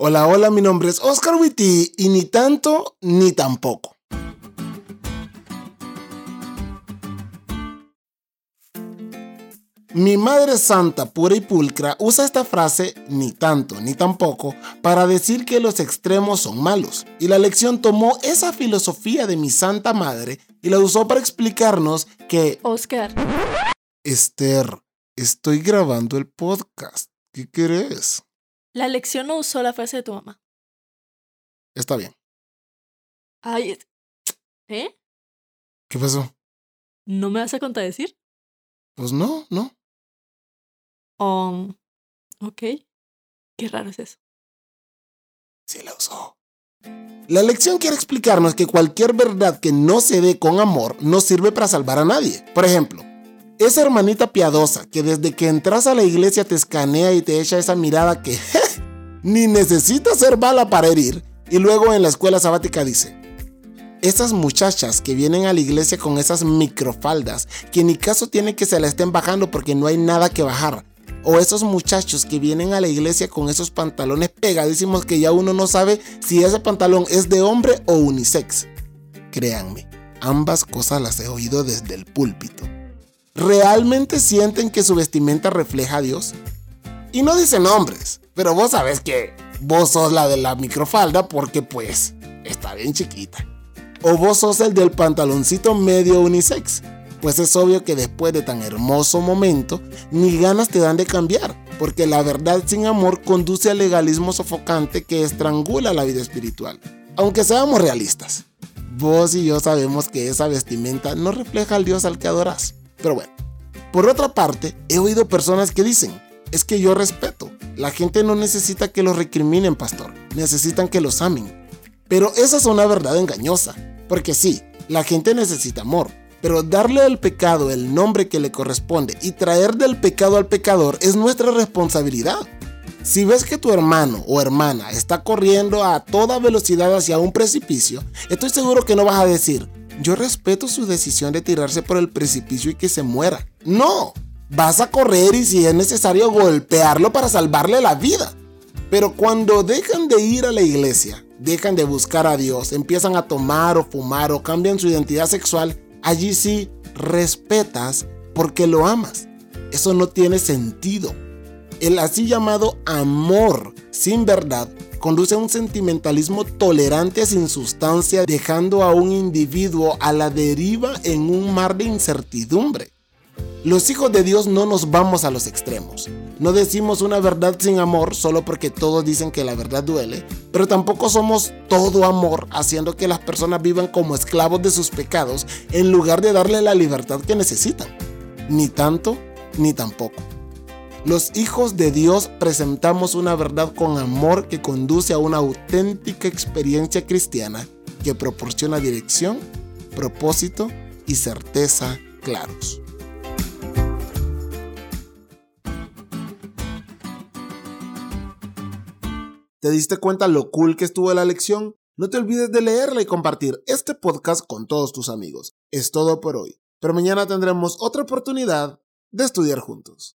Hola, hola, mi nombre es Oscar Witty y ni tanto ni tampoco. Mi Madre Santa, pura y pulcra, usa esta frase ni tanto ni tampoco para decir que los extremos son malos. Y la lección tomó esa filosofía de mi Santa Madre y la usó para explicarnos que... Oscar. Esther, estoy grabando el podcast. ¿Qué querés? La lección no usó la frase de tu mamá. Está bien. Ay, ¿eh? ¿Qué pasó? ¿No me vas a contradecir? Pues no, no. Um, ok. Qué raro es eso. Sí la usó. La lección quiere explicarnos que cualquier verdad que no se dé con amor no sirve para salvar a nadie. Por ejemplo, esa hermanita piadosa que desde que entras a la iglesia te escanea y te echa esa mirada que ni necesita ser bala para herir, y luego en la escuela sabática dice, esas muchachas que vienen a la iglesia con esas microfaldas, que ni caso tiene que se la estén bajando porque no hay nada que bajar. O esos muchachos que vienen a la iglesia con esos pantalones pegadísimos que ya uno no sabe si ese pantalón es de hombre o unisex. Créanme, ambas cosas las he oído desde el púlpito. ¿Realmente sienten que su vestimenta refleja a Dios? Y no dicen hombres, pero vos sabés que vos sos la de la microfalda porque pues está bien chiquita. O vos sos el del pantaloncito medio unisex. Pues es obvio que después de tan hermoso momento, ni ganas te dan de cambiar, porque la verdad sin amor conduce al legalismo sofocante que estrangula la vida espiritual. Aunque seamos realistas, vos y yo sabemos que esa vestimenta no refleja al Dios al que adorás. Pero bueno, por otra parte, he oído personas que dicen, es que yo respeto, la gente no necesita que los recriminen, pastor, necesitan que los amen. Pero esa es una verdad engañosa, porque sí, la gente necesita amor, pero darle al pecado el nombre que le corresponde y traer del pecado al pecador es nuestra responsabilidad. Si ves que tu hermano o hermana está corriendo a toda velocidad hacia un precipicio, estoy seguro que no vas a decir, yo respeto su decisión de tirarse por el precipicio y que se muera. No, vas a correr y si es necesario golpearlo para salvarle la vida. Pero cuando dejan de ir a la iglesia, dejan de buscar a Dios, empiezan a tomar o fumar o cambian su identidad sexual, allí sí respetas porque lo amas. Eso no tiene sentido. El así llamado amor sin verdad conduce a un sentimentalismo tolerante sin sustancia, dejando a un individuo a la deriva en un mar de incertidumbre. Los hijos de Dios no nos vamos a los extremos. No decimos una verdad sin amor solo porque todos dicen que la verdad duele, pero tampoco somos todo amor haciendo que las personas vivan como esclavos de sus pecados en lugar de darle la libertad que necesitan. Ni tanto ni tampoco. Los hijos de Dios presentamos una verdad con amor que conduce a una auténtica experiencia cristiana que proporciona dirección, propósito y certeza claros. ¿Te diste cuenta lo cool que estuvo la lección? No te olvides de leerla y compartir este podcast con todos tus amigos. Es todo por hoy, pero mañana tendremos otra oportunidad de estudiar juntos.